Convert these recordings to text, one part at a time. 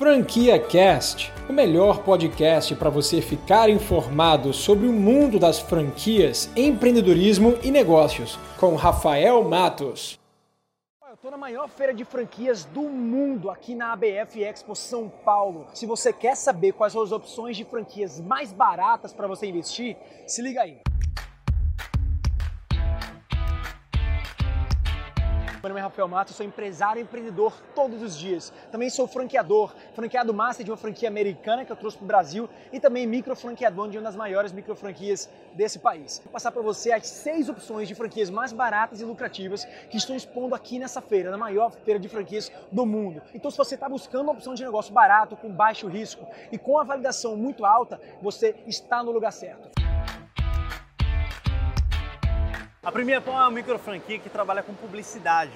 Franquia Cast, o melhor podcast para você ficar informado sobre o mundo das franquias, empreendedorismo e negócios, com Rafael Matos. Eu estou na maior feira de franquias do mundo, aqui na ABF Expo São Paulo. Se você quer saber quais são as opções de franquias mais baratas para você investir, se liga aí. Meu nome é Rafael Matos, sou empresário e empreendedor todos os dias. Também sou franqueador, franqueado master de uma franquia americana que eu trouxe para o Brasil e também microfranqueador de uma das maiores microfranquias desse país. Vou passar para você as seis opções de franquias mais baratas e lucrativas que estou expondo aqui nessa feira, na maior feira de franquias do mundo. Então, se você está buscando uma opção de negócio barato, com baixo risco e com a validação muito alta, você está no lugar certo. A Pão é uma micro franquia que trabalha com publicidade.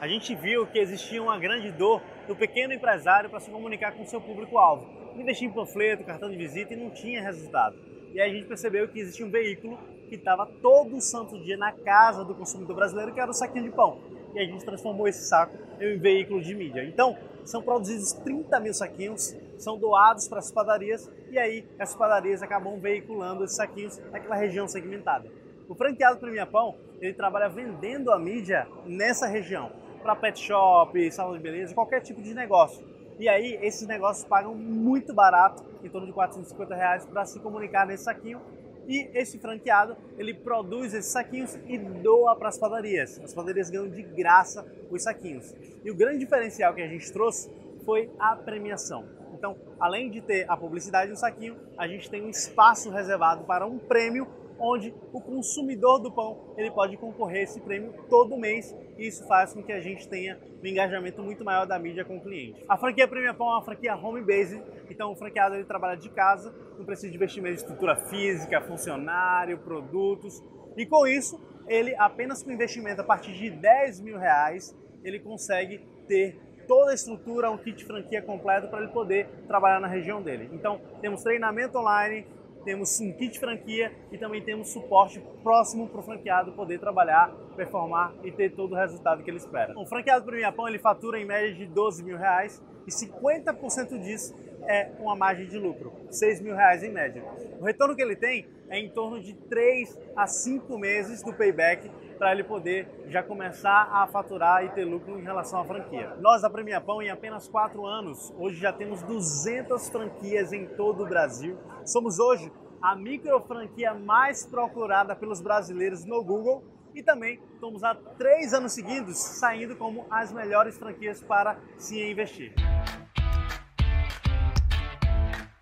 A gente viu que existia uma grande dor do pequeno empresário para se comunicar com seu público-alvo. Investia em panfleto, cartão de visita e não tinha resultado. E aí a gente percebeu que existia um veículo que estava todo santo dia na casa do consumidor brasileiro, que era o saquinho de pão. E a gente transformou esse saco em um veículo de mídia. Então, são produzidos 30 mil saquinhos, são doados para as padarias e aí as padarias acabam veiculando esses saquinhos naquela região segmentada. O franqueado Premia Pão, ele trabalha vendendo a mídia nessa região, para pet shop, salão de beleza, qualquer tipo de negócio. E aí, esses negócios pagam muito barato, em torno de 450 reais, para se comunicar nesse saquinho. E esse franqueado, ele produz esses saquinhos e doa para as padarias. As padarias ganham de graça os saquinhos. E o grande diferencial que a gente trouxe foi a premiação. Então, além de ter a publicidade no saquinho, a gente tem um espaço reservado para um prêmio onde o consumidor do pão ele pode concorrer a esse prêmio todo mês e isso faz com que a gente tenha um engajamento muito maior da mídia com o cliente. A franquia Premia Pão é uma franquia home base, então o franqueado ele trabalha de casa, não precisa de investimento em estrutura física, funcionário, produtos e com isso ele apenas com investimento a partir de 10 mil reais ele consegue ter toda a estrutura, um kit franquia completo para ele poder trabalhar na região dele. Então temos treinamento online, temos um kit franquia e também temos suporte próximo para o franqueado poder trabalhar, performar e ter todo o resultado que ele espera. O franqueado para o Japão ele fatura em média de 12 mil reais e 50% disso é uma margem de lucro, 6 mil reais em média. O retorno que ele tem é em torno de 3 a 5 meses do payback para ele poder já começar a faturar e ter lucro em relação à franquia. Nós da Premia Pão, em apenas 4 anos, hoje já temos 200 franquias em todo o Brasil. Somos hoje a micro franquia mais procurada pelos brasileiros no Google e também estamos há três anos seguidos saindo como as melhores franquias para se investir.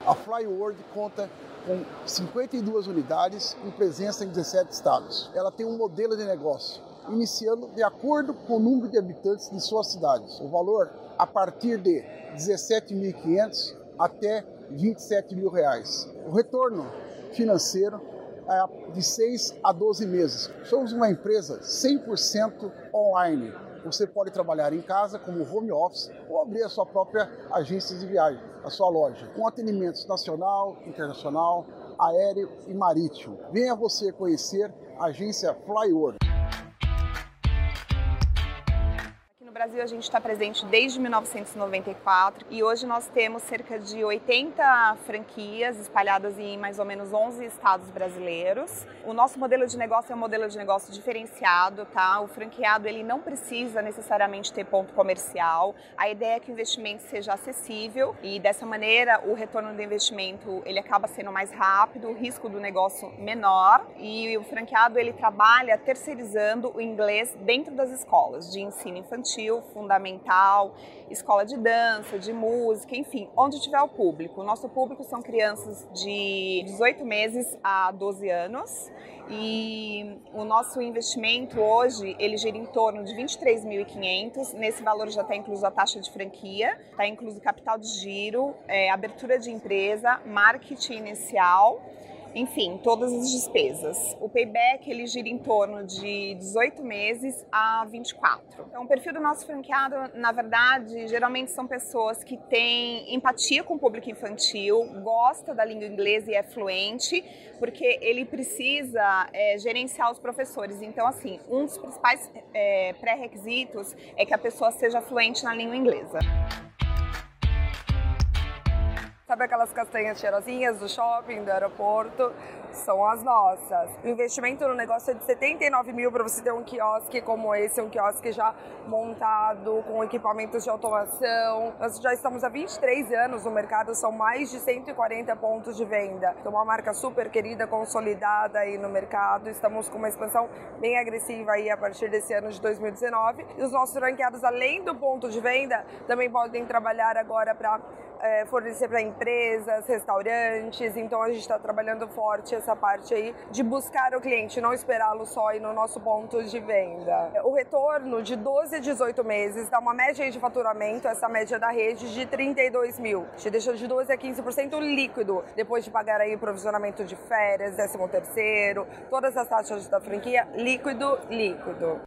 A Flyworld conta com 52 unidades com presença em 17 estados. Ela tem um modelo de negócio iniciando de acordo com o número de habitantes de suas cidades. O valor a partir de 17.500 até 27 mil reais. O retorno financeiro é de 6 a 12 meses. Somos uma empresa 100% online. Você pode trabalhar em casa como home office ou abrir a sua própria agência de viagem, a sua loja, com atendimentos nacional, internacional, aéreo e marítimo. Venha você conhecer a agência Flyworld. Brasil a gente está presente desde 1994 e hoje nós temos cerca de 80 franquias espalhadas em mais ou menos 11 estados brasileiros. O nosso modelo de negócio é um modelo de negócio diferenciado, tá? O franqueado ele não precisa necessariamente ter ponto comercial. A ideia é que o investimento seja acessível e dessa maneira o retorno do investimento ele acaba sendo mais rápido, o risco do negócio menor e o franqueado ele trabalha terceirizando o inglês dentro das escolas de ensino infantil infantil, fundamental, escola de dança, de música, enfim, onde tiver o público. O nosso público são crianças de 18 meses a 12 anos e o nosso investimento hoje ele gira em torno de 23.500. Nesse valor já está incluso a taxa de franquia, está incluso capital de giro, é, abertura de empresa, marketing inicial enfim, todas as despesas. O payback ele gira em torno de 18 meses a 24. Então, o perfil do nosso franqueado, na verdade, geralmente são pessoas que têm empatia com o público infantil, gosta da língua inglesa e é fluente, porque ele precisa é, gerenciar os professores. Então, assim, um dos principais é, pré-requisitos é que a pessoa seja fluente na língua inglesa. Sabe aquelas castanhas cheirosinhas do shopping, do aeroporto? São as nossas. O investimento no negócio é de 79 mil para você ter um quiosque como esse, um quiosque já montado, com equipamentos de automação. Nós já estamos há 23 anos no mercado, são mais de 140 pontos de venda. Então, uma marca super querida, consolidada aí no mercado. Estamos com uma expansão bem agressiva aí a partir desse ano de 2019. E os nossos franqueados, além do ponto de venda, também podem trabalhar agora para é, fornecer para empresas, restaurantes. Então a gente está trabalhando forte essa parte aí de buscar o cliente, não esperá-lo só ir no nosso ponto de venda. O retorno de 12 a 18 meses dá uma média de faturamento, essa média da rede, de 32 mil. Te deixa de 12 a 15% líquido, depois de pagar aí provisionamento de férias, 13 terceiro, todas as taxas da franquia, líquido, líquido.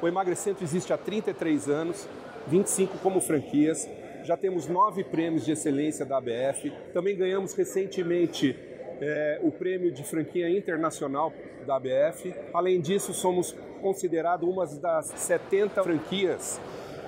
O Emagrecentro existe há 33 anos, 25 como franquias. Já temos nove prêmios de excelência da ABF. Também ganhamos recentemente é, o prêmio de franquia internacional da ABF. Além disso, somos considerados uma das 70 franquias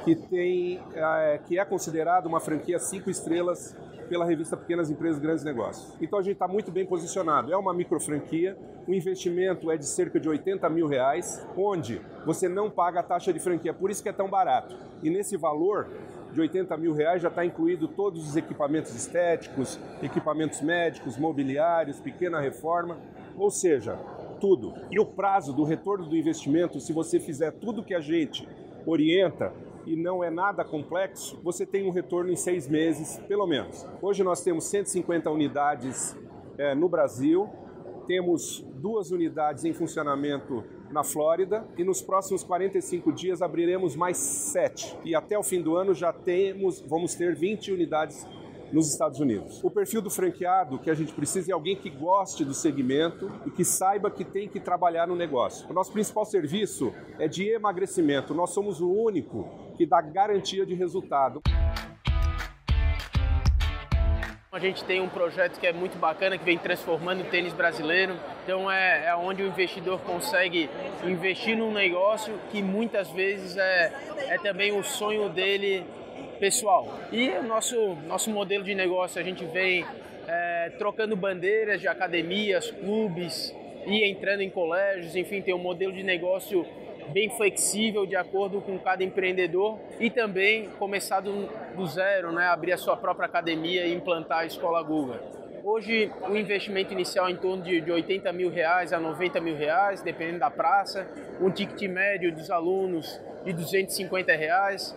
que tem, é, que é considerada uma franquia cinco estrelas pela revista Pequenas Empresas Grandes Negócios. Então a gente está muito bem posicionado. É uma micro franquia, o investimento é de cerca de 80 mil reais, onde você não paga a taxa de franquia, por isso que é tão barato. E nesse valor de 80 mil reais já está incluído todos os equipamentos estéticos, equipamentos médicos, mobiliários, pequena reforma, ou seja, tudo. E o prazo do retorno do investimento, se você fizer tudo que a gente orienta, e não é nada complexo, você tem um retorno em seis meses, pelo menos. Hoje nós temos 150 unidades é, no Brasil, temos duas unidades em funcionamento na Flórida e nos próximos 45 dias abriremos mais sete. E até o fim do ano já temos, vamos ter 20 unidades nos Estados Unidos. O perfil do franqueado que a gente precisa é alguém que goste do segmento e que saiba que tem que trabalhar no negócio. O nosso principal serviço é de emagrecimento. Nós somos o único que dá garantia de resultado. A gente tem um projeto que é muito bacana, que vem transformando o tênis brasileiro. Então é, é onde o investidor consegue investir num negócio que muitas vezes é, é também o sonho dele pessoal. E o nosso, nosso modelo de negócio, a gente vem é, trocando bandeiras de academias, clubes e entrando em colégios, enfim, tem um modelo de negócio bem flexível de acordo com cada empreendedor e também começar do, do zero, né, abrir a sua própria academia e implantar a escola Google. Hoje o investimento inicial é em torno de, de 80 mil reais a 90 mil reais, dependendo da praça. Um ticket médio dos alunos de 250 reais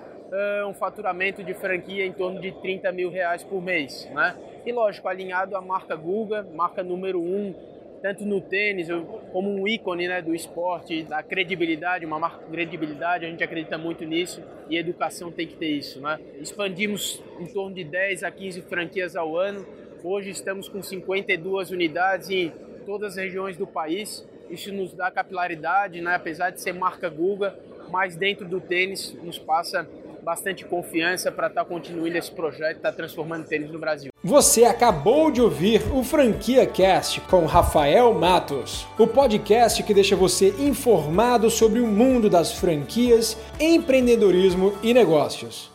um faturamento de franquia em torno de 30 mil reais por mês, né? E lógico, alinhado à marca Guga, marca número um, tanto no tênis como um ícone né, do esporte, da credibilidade, uma marca com credibilidade, a gente acredita muito nisso e educação tem que ter isso. Né? Expandimos em torno de 10 a 15 franquias ao ano, hoje estamos com 52 unidades em todas as regiões do país, isso nos dá capilaridade, né? apesar de ser marca Guga, mas dentro do tênis nos passa bastante confiança para estar tá continuando esse projeto, estar tá transformando tênis no Brasil. Você acabou de ouvir o Franquia Cast com Rafael Matos, o podcast que deixa você informado sobre o mundo das franquias, empreendedorismo e negócios.